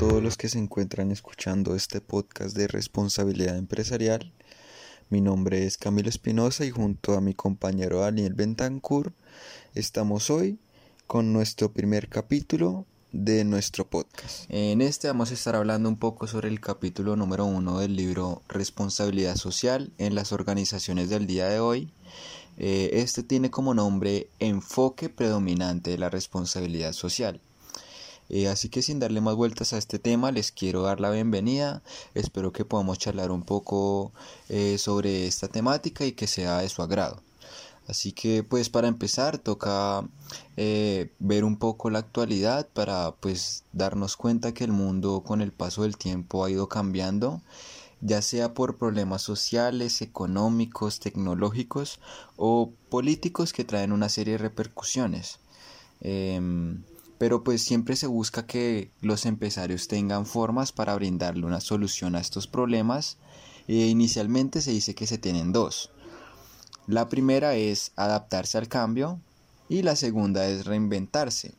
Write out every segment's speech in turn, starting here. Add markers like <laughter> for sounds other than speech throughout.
todos los que se encuentran escuchando este podcast de responsabilidad empresarial. Mi nombre es Camilo Espinosa y junto a mi compañero Daniel Bentancur estamos hoy con nuestro primer capítulo de nuestro podcast. En este vamos a estar hablando un poco sobre el capítulo número uno del libro Responsabilidad Social en las organizaciones del día de hoy. Eh, este tiene como nombre Enfoque predominante de la responsabilidad social. Eh, así que sin darle más vueltas a este tema, les quiero dar la bienvenida. Espero que podamos charlar un poco eh, sobre esta temática y que sea de su agrado. Así que pues para empezar toca eh, ver un poco la actualidad para pues darnos cuenta que el mundo con el paso del tiempo ha ido cambiando ya sea por problemas sociales, económicos, tecnológicos o políticos que traen una serie de repercusiones. Em, pero pues siempre se busca que los empresarios tengan formas para brindarle una solución a estos problemas. E inicialmente se dice que se tienen dos. La primera es adaptarse al cambio y la segunda es reinventarse.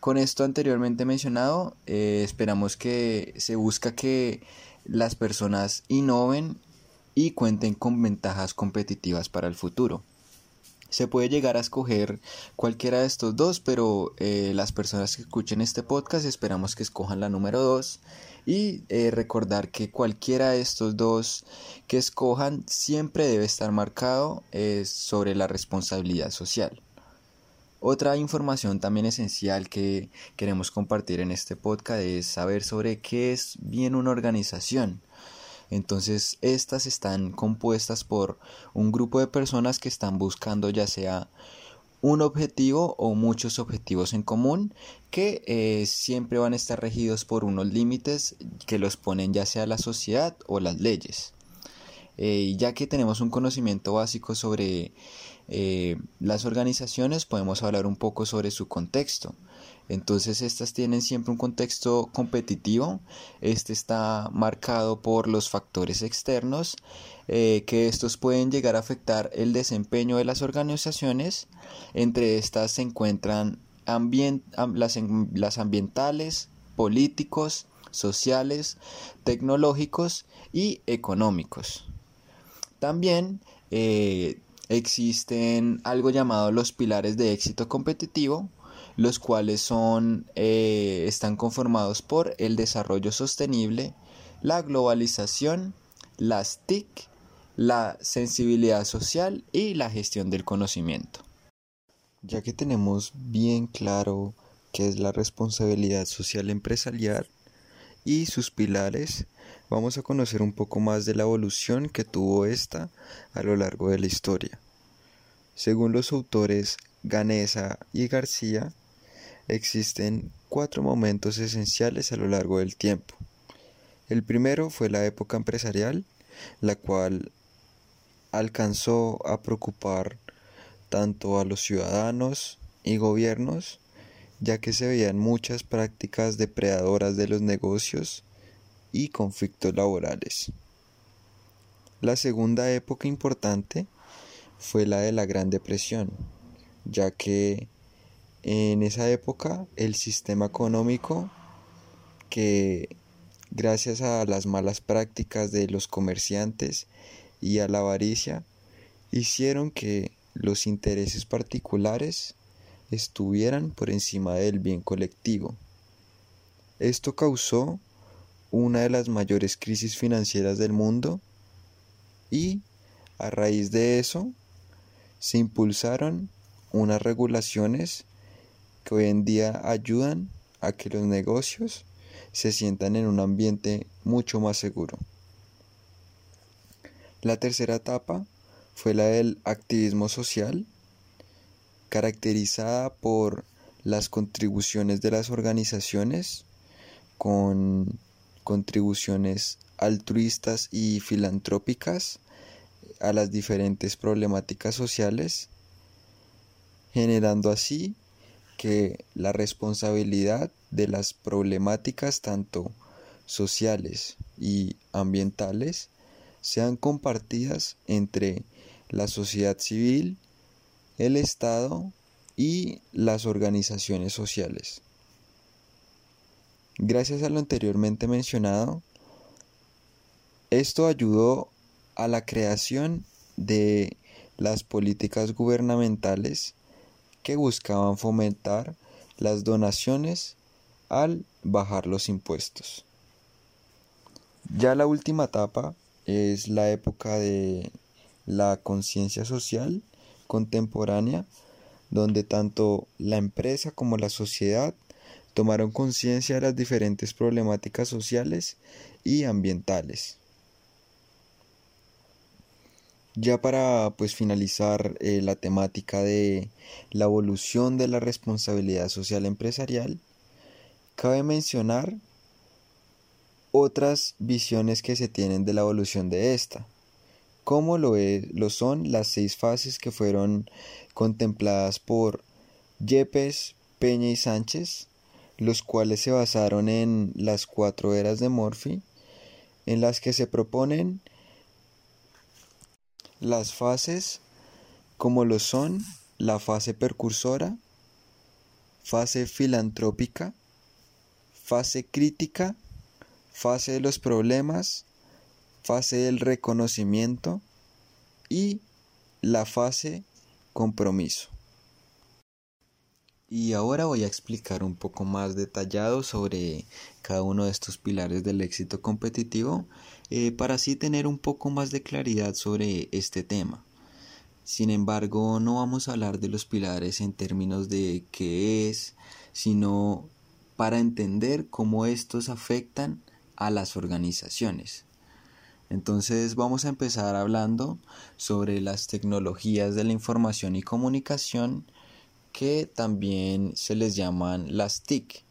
Con esto anteriormente mencionado, eh, esperamos que se busca que las personas innoven y cuenten con ventajas competitivas para el futuro. Se puede llegar a escoger cualquiera de estos dos, pero eh, las personas que escuchen este podcast esperamos que escojan la número dos y eh, recordar que cualquiera de estos dos que escojan siempre debe estar marcado eh, sobre la responsabilidad social. Otra información también esencial que queremos compartir en este podcast es saber sobre qué es bien una organización. Entonces, estas están compuestas por un grupo de personas que están buscando ya sea un objetivo o muchos objetivos en común que eh, siempre van a estar regidos por unos límites que los ponen ya sea la sociedad o las leyes. Eh, ya que tenemos un conocimiento básico sobre eh, las organizaciones, podemos hablar un poco sobre su contexto. Entonces estas tienen siempre un contexto competitivo. Este está marcado por los factores externos eh, que estos pueden llegar a afectar el desempeño de las organizaciones. Entre estas se encuentran las, ambientales, políticos, sociales, tecnológicos y económicos. También eh, existen algo llamado los pilares de éxito competitivo, los cuales son, eh, están conformados por el desarrollo sostenible, la globalización, las TIC, la sensibilidad social y la gestión del conocimiento. Ya que tenemos bien claro qué es la responsabilidad social empresarial y sus pilares, vamos a conocer un poco más de la evolución que tuvo esta a lo largo de la historia. Según los autores Ganesa y García, existen cuatro momentos esenciales a lo largo del tiempo. El primero fue la época empresarial, la cual alcanzó a preocupar tanto a los ciudadanos y gobiernos, ya que se veían muchas prácticas depredadoras de los negocios y conflictos laborales. La segunda época importante fue la de la Gran Depresión, ya que en esa época el sistema económico que gracias a las malas prácticas de los comerciantes y a la avaricia hicieron que los intereses particulares estuvieran por encima del bien colectivo. Esto causó una de las mayores crisis financieras del mundo y a raíz de eso se impulsaron unas regulaciones que hoy en día ayudan a que los negocios se sientan en un ambiente mucho más seguro. La tercera etapa fue la del activismo social, caracterizada por las contribuciones de las organizaciones con contribuciones altruistas y filantrópicas a las diferentes problemáticas sociales, generando así que la responsabilidad de las problemáticas tanto sociales y ambientales sean compartidas entre la sociedad civil, el Estado y las organizaciones sociales. Gracias a lo anteriormente mencionado, esto ayudó a la creación de las políticas gubernamentales que buscaban fomentar las donaciones al bajar los impuestos. Ya la última etapa es la época de la conciencia social contemporánea, donde tanto la empresa como la sociedad tomaron conciencia de las diferentes problemáticas sociales y ambientales. Ya para pues finalizar eh, la temática de la evolución de la responsabilidad social empresarial, cabe mencionar otras visiones que se tienen de la evolución de esta, como lo, lo son las seis fases que fueron contempladas por Yepes, Peña y Sánchez, los cuales se basaron en las cuatro eras de Morphy, en las que se proponen las fases como lo son la fase percursora, fase filantrópica, fase crítica, fase de los problemas, fase del reconocimiento y la fase compromiso. Y ahora voy a explicar un poco más detallado sobre cada uno de estos pilares del éxito competitivo eh, para así tener un poco más de claridad sobre este tema. Sin embargo, no vamos a hablar de los pilares en términos de qué es, sino para entender cómo estos afectan a las organizaciones. Entonces vamos a empezar hablando sobre las tecnologías de la información y comunicación que también se les llaman las TIC.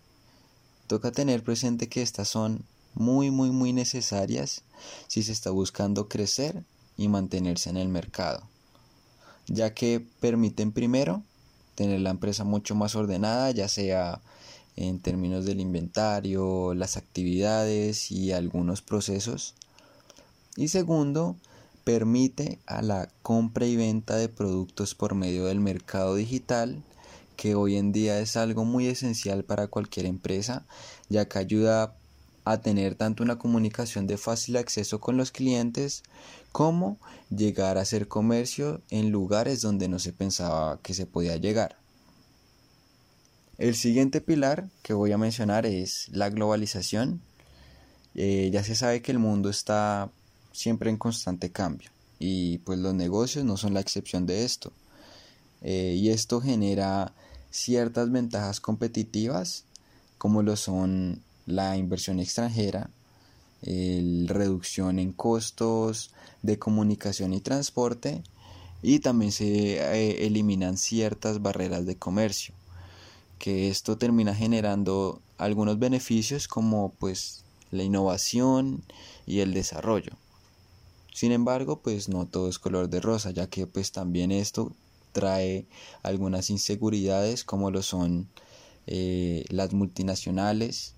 Toca tener presente que estas son muy muy muy necesarias si se está buscando crecer y mantenerse en el mercado, ya que permiten primero tener la empresa mucho más ordenada, ya sea en términos del inventario, las actividades y algunos procesos. Y segundo, permite a la compra y venta de productos por medio del mercado digital, que hoy en día es algo muy esencial para cualquier empresa, ya que ayuda a tener tanto una comunicación de fácil acceso con los clientes como llegar a hacer comercio en lugares donde no se pensaba que se podía llegar. El siguiente pilar que voy a mencionar es la globalización. Eh, ya se sabe que el mundo está siempre en constante cambio y pues los negocios no son la excepción de esto. Eh, y esto genera ciertas ventajas competitivas como lo son la inversión extranjera, la reducción en costos de comunicación y transporte y también se eh, eliminan ciertas barreras de comercio que esto termina generando algunos beneficios como pues la innovación y el desarrollo. Sin embargo, pues no todo es color de rosa, ya que pues también esto trae algunas inseguridades como lo son eh, las multinacionales,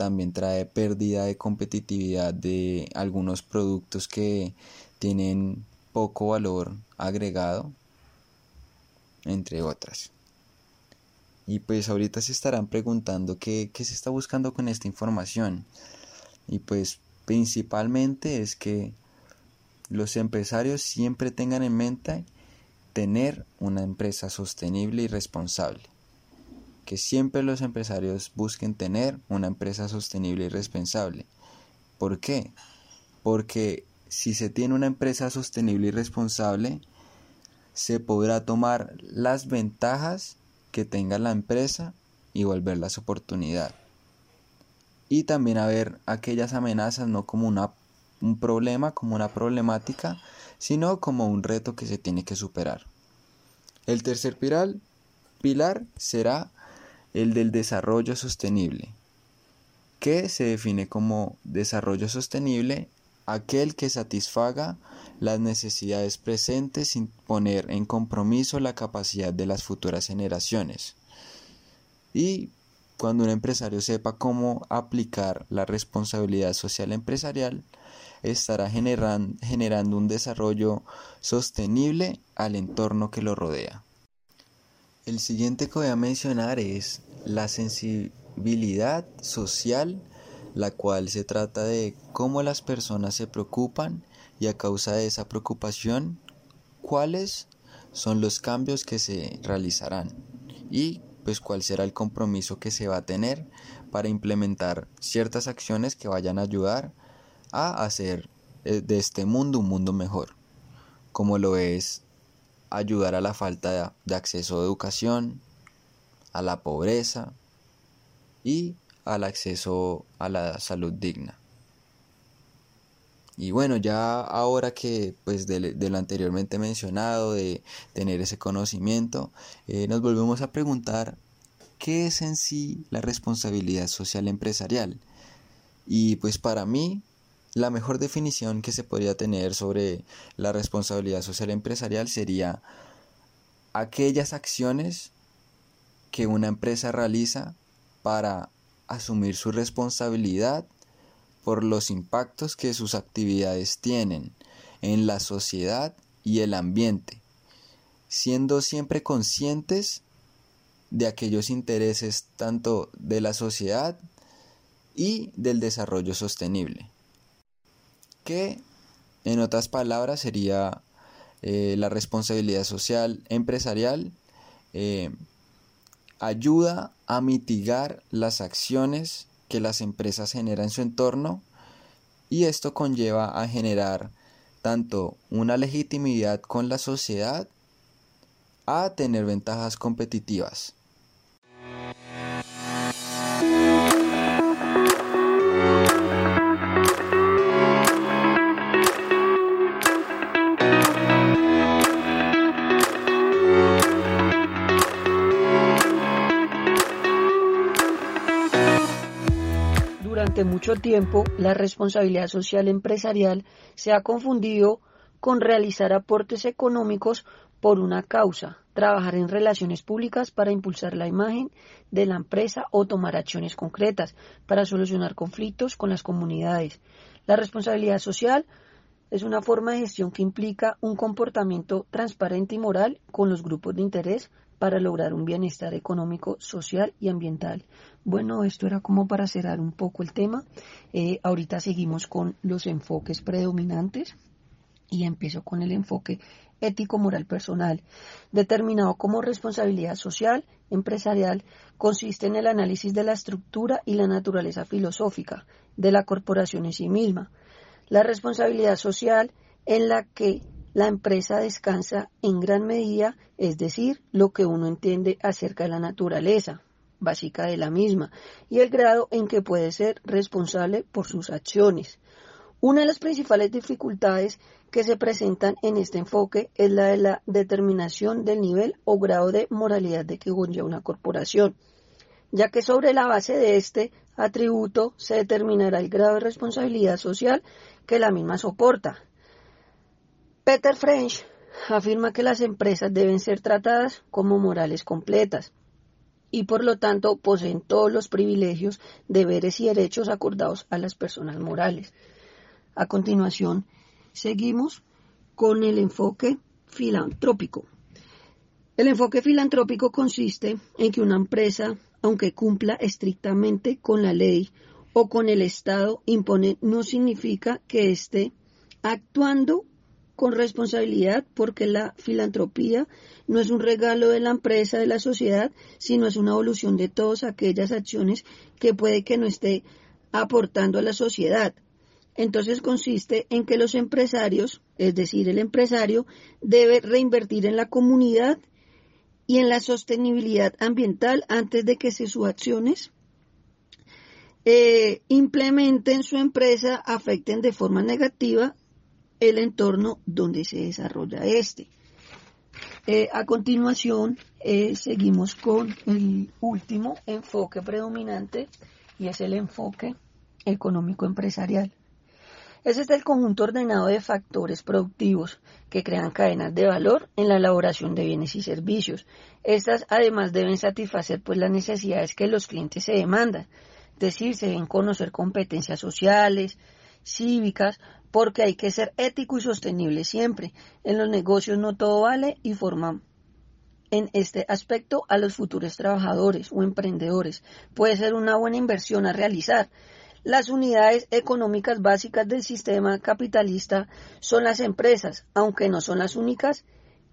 también trae pérdida de competitividad de algunos productos que tienen poco valor agregado, entre otras. Y pues ahorita se estarán preguntando qué, se está buscando con esta información. Y pues principalmente es que los empresarios siempre tengan en mente tener una empresa sostenible y responsable. Que siempre los empresarios busquen tener una empresa sostenible y responsable. ¿Por qué? Porque si se tiene una empresa sostenible y responsable, se podrá tomar las ventajas que tenga la empresa y volverlas oportunidad. Y también a ver aquellas amenazas no como una, un problema, como una problemática, sino como un reto que se tiene que superar. El tercer pilar, pilar será el del desarrollo sostenible, que se define como desarrollo sostenible aquel que satisfaga las necesidades presentes sin poner en compromiso la capacidad de las futuras generaciones. Y cuando un empresario sepa cómo aplicar la responsabilidad social empresarial, estará generando un desarrollo sostenible al entorno que lo rodea. El siguiente que voy a mencionar es la responsabilidad social, la cual se trata de cómo las personas se preocupan y a causa de esa preocupación, cuáles son los cambios que se realizarán y pues cuál será el compromiso que se va a tener para implementar ciertas acciones que vayan a ayudar a hacer eh, de este mundo un mundo mejor, como lo es ayudar a la falta de acceso a educación, a la pobreza y al acceso a la salud digna. Y bueno, ya ahora que pues de, lo anteriormente mencionado, de tener ese conocimiento, eh, nos volvemos a preguntar qué es en sí la responsabilidad social empresarial. Y pues para mí, la mejor definición que se podría tener sobre la responsabilidad social empresarial sería aquellas acciones que una empresa realiza para asumir su responsabilidad por los impactos que sus actividades tienen en la sociedad y el ambiente, siendo siempre conscientes de aquellos intereses tanto de la sociedad y del desarrollo sostenible, que en otras palabras sería eh, la responsabilidad social empresarial, eh, ayuda a mitigar las acciones que las empresas generan en su entorno y esto conlleva a generar tanto una legitimidad con la sociedad a tener ventajas competitivas. Mucho tiempo, la responsabilidad social empresarial se ha confundido con realizar aportes económicos por una causa, trabajar en relaciones públicas para impulsar la imagen de la empresa o tomar acciones concretas para solucionar conflictos con las comunidades. La responsabilidad social es una forma de gestión que implica un comportamiento transparente y moral con los grupos de interés para lograr un bienestar económico, social y ambiental. Bueno, esto era como para cerrar un poco el tema. Eh, ahorita seguimos con los enfoques predominantes y empiezo con el enfoque ético-moral personal, determinado como responsabilidad social, empresarial, consiste en el análisis de la estructura y la naturaleza filosófica de la corporación en sí misma. La responsabilidad social en la que la empresa descansa en gran medida, es decir, lo que uno entiende acerca de la naturaleza básica de la misma y el grado en que puede ser responsable por sus acciones. Una de las principales dificultades que se presentan en este enfoque es la de la determinación del nivel o grado de moralidad de que conlleva una corporación, ya que sobre la base de este atributo se determinará el grado de responsabilidad social que la misma soporta. Peter French afirma que las empresas deben ser tratadas como morales completas y por lo tanto poseen todos los privilegios, deberes y derechos acordados a las personas morales. A continuación, seguimos con el enfoque filantrópico. El enfoque filantrópico consiste en que una empresa, aunque cumpla estrictamente con la ley o con el Estado impone, no significa que esté actuando con responsabilidad porque la filantropía no es un regalo de la empresa, de la sociedad, sino es una evolución de todas aquellas acciones que puede que no esté aportando a la sociedad. Entonces consiste en que los empresarios, es decir, el empresario, debe reinvertir en la comunidad y en la sostenibilidad ambiental antes de que sus acciones eh, implementen su empresa afecten de forma negativa el entorno donde se desarrolla este. Eh, a continuación, eh, seguimos con el último enfoque predominante y es el enfoque económico empresarial. Ese es el conjunto ordenado de factores productivos que crean cadenas de valor en la elaboración de bienes y servicios. Estas además deben satisfacer pues las necesidades que los clientes se demandan, es decir, se deben conocer competencias sociales, cívicas, porque hay que ser ético y sostenible siempre. En los negocios no todo vale y forma en este aspecto a los futuros trabajadores o emprendedores. Puede ser una buena inversión a realizar. Las unidades económicas básicas del sistema capitalista son las empresas, aunque no son las únicas.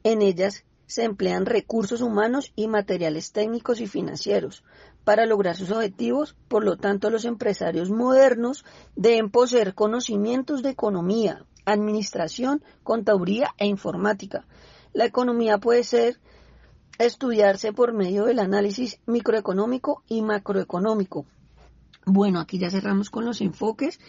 En ellas se emplean recursos humanos y materiales técnicos y financieros para lograr sus objetivos. Por lo tanto, los empresarios modernos deben poseer conocimientos de economía, administración, contaduría e informática. La economía puede ser estudiarse por medio del análisis microeconómico y macroeconómico. Bueno, aquí ya cerramos con los enfoques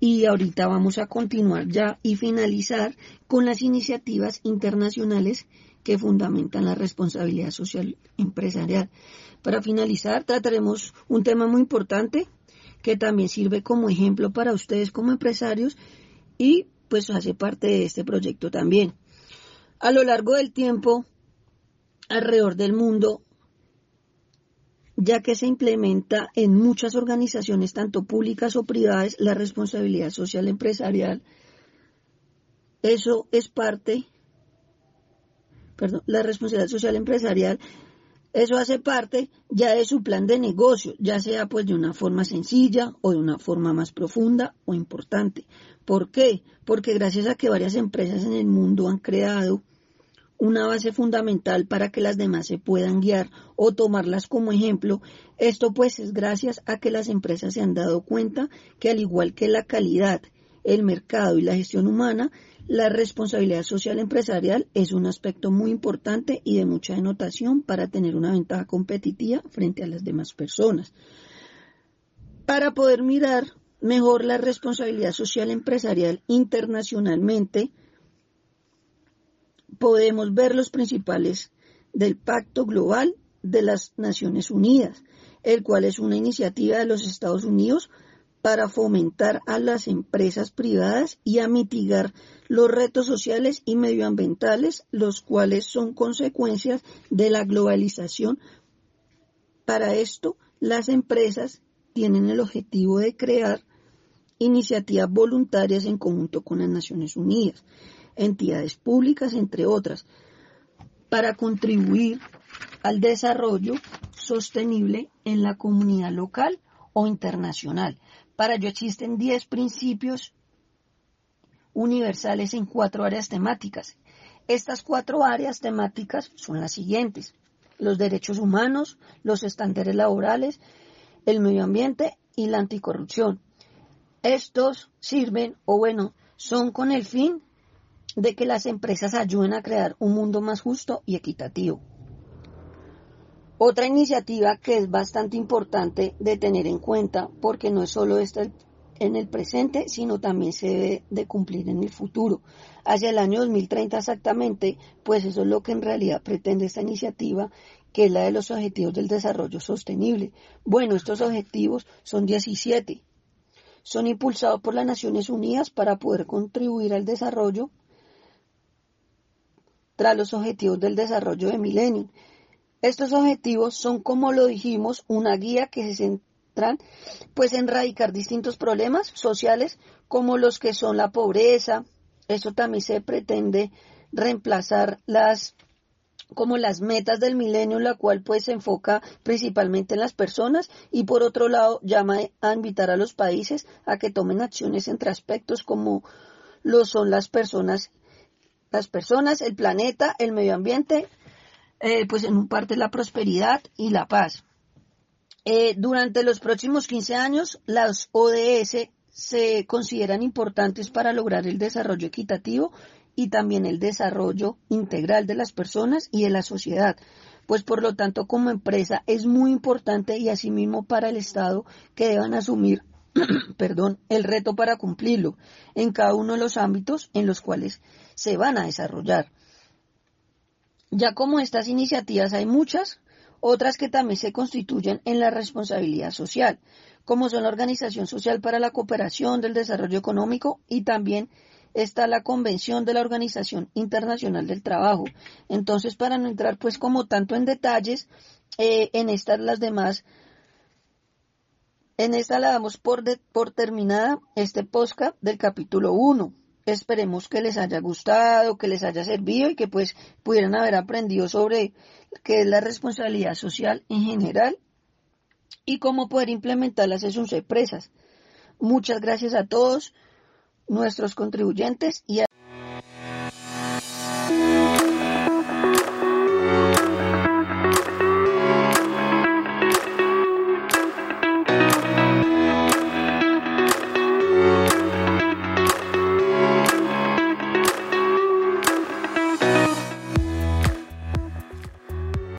y ahorita vamos a continuar ya y finalizar con las iniciativas internacionales que fundamentan la responsabilidad social empresarial. Para finalizar, trataremos un tema muy importante que también sirve como ejemplo para ustedes como empresarios y pues hace parte de este proyecto también. A lo largo del tiempo, alrededor del mundo, ya que se implementa en muchas organizaciones, tanto públicas o privadas, la responsabilidad social empresarial. Eso es parte, perdón, la responsabilidad social empresarial, eso hace parte ya de su plan de negocio, ya sea pues de una forma sencilla o de una forma más profunda o importante. ¿Por qué? Porque gracias a que varias empresas en el mundo han creado una base fundamental para que las demás se puedan guiar o tomarlas como ejemplo. Esto pues es gracias a que las empresas se han dado cuenta que al igual que la calidad, el mercado y la gestión humana, la responsabilidad social empresarial es un aspecto muy importante y de mucha denotación para tener una ventaja competitiva frente a las demás personas. Para poder mirar mejor la responsabilidad social empresarial internacionalmente, podemos ver los principales del Pacto Global de las Naciones Unidas, el cual es una iniciativa de los Estados Unidos para fomentar a las empresas privadas y a mitigar los retos sociales y medioambientales, los cuales son consecuencias de la globalización. Para esto, las empresas tienen el objetivo de crear iniciativas voluntarias en conjunto con las Naciones Unidas entidades públicas, entre otras, para contribuir al desarrollo sostenible en la comunidad local o internacional. Para ello existen 10 principios universales en cuatro áreas temáticas. Estas cuatro áreas temáticas son las siguientes. Los derechos humanos, los estándares laborales, el medio ambiente y la anticorrupción. Estos sirven, o bueno, son con el fin de que las empresas ayuden a crear un mundo más justo y equitativo. Otra iniciativa que es bastante importante de tener en cuenta, porque no es solo esta en el presente, sino también se debe de cumplir en el futuro. Hacia el año 2030 exactamente, pues eso es lo que en realidad pretende esta iniciativa, que es la de los Objetivos del Desarrollo Sostenible. Bueno, estos objetivos son 17. Son impulsados por las Naciones Unidas para poder contribuir al desarrollo tras los objetivos del desarrollo de milenio. Estos objetivos son, como lo dijimos, una guía que se centran pues en erradicar distintos problemas sociales como los que son la pobreza. Eso también se pretende reemplazar las como las metas del milenio, la cual pues se enfoca principalmente en las personas y por otro lado llama a invitar a los países a que tomen acciones entre aspectos como lo son las personas las personas, el planeta, el medio ambiente, eh, pues en un parte la prosperidad y la paz. Eh, durante los próximos 15 años, las ODS se consideran importantes para lograr el desarrollo equitativo y también el desarrollo integral de las personas y de la sociedad. Pues por lo tanto, como empresa es muy importante y asimismo para el Estado que deban asumir <clears throat> perdón, el reto para cumplirlo en cada uno de los ámbitos en los cuales se van a desarrollar. Ya como estas iniciativas hay muchas, otras que también se constituyen en la responsabilidad social, como son la Organización Social para la Cooperación del Desarrollo Económico y también está la Convención de la Organización Internacional del Trabajo. Entonces, para no entrar pues como tanto en detalles, eh, en estas las demás en esta la damos por, por terminada este podcast del capítulo 1. Esperemos que les haya gustado, que les haya servido y que pues pudieran haber aprendido sobre qué es la responsabilidad social en general y cómo poder implementarlas en sus empresas. Muchas gracias a todos nuestros contribuyentes y a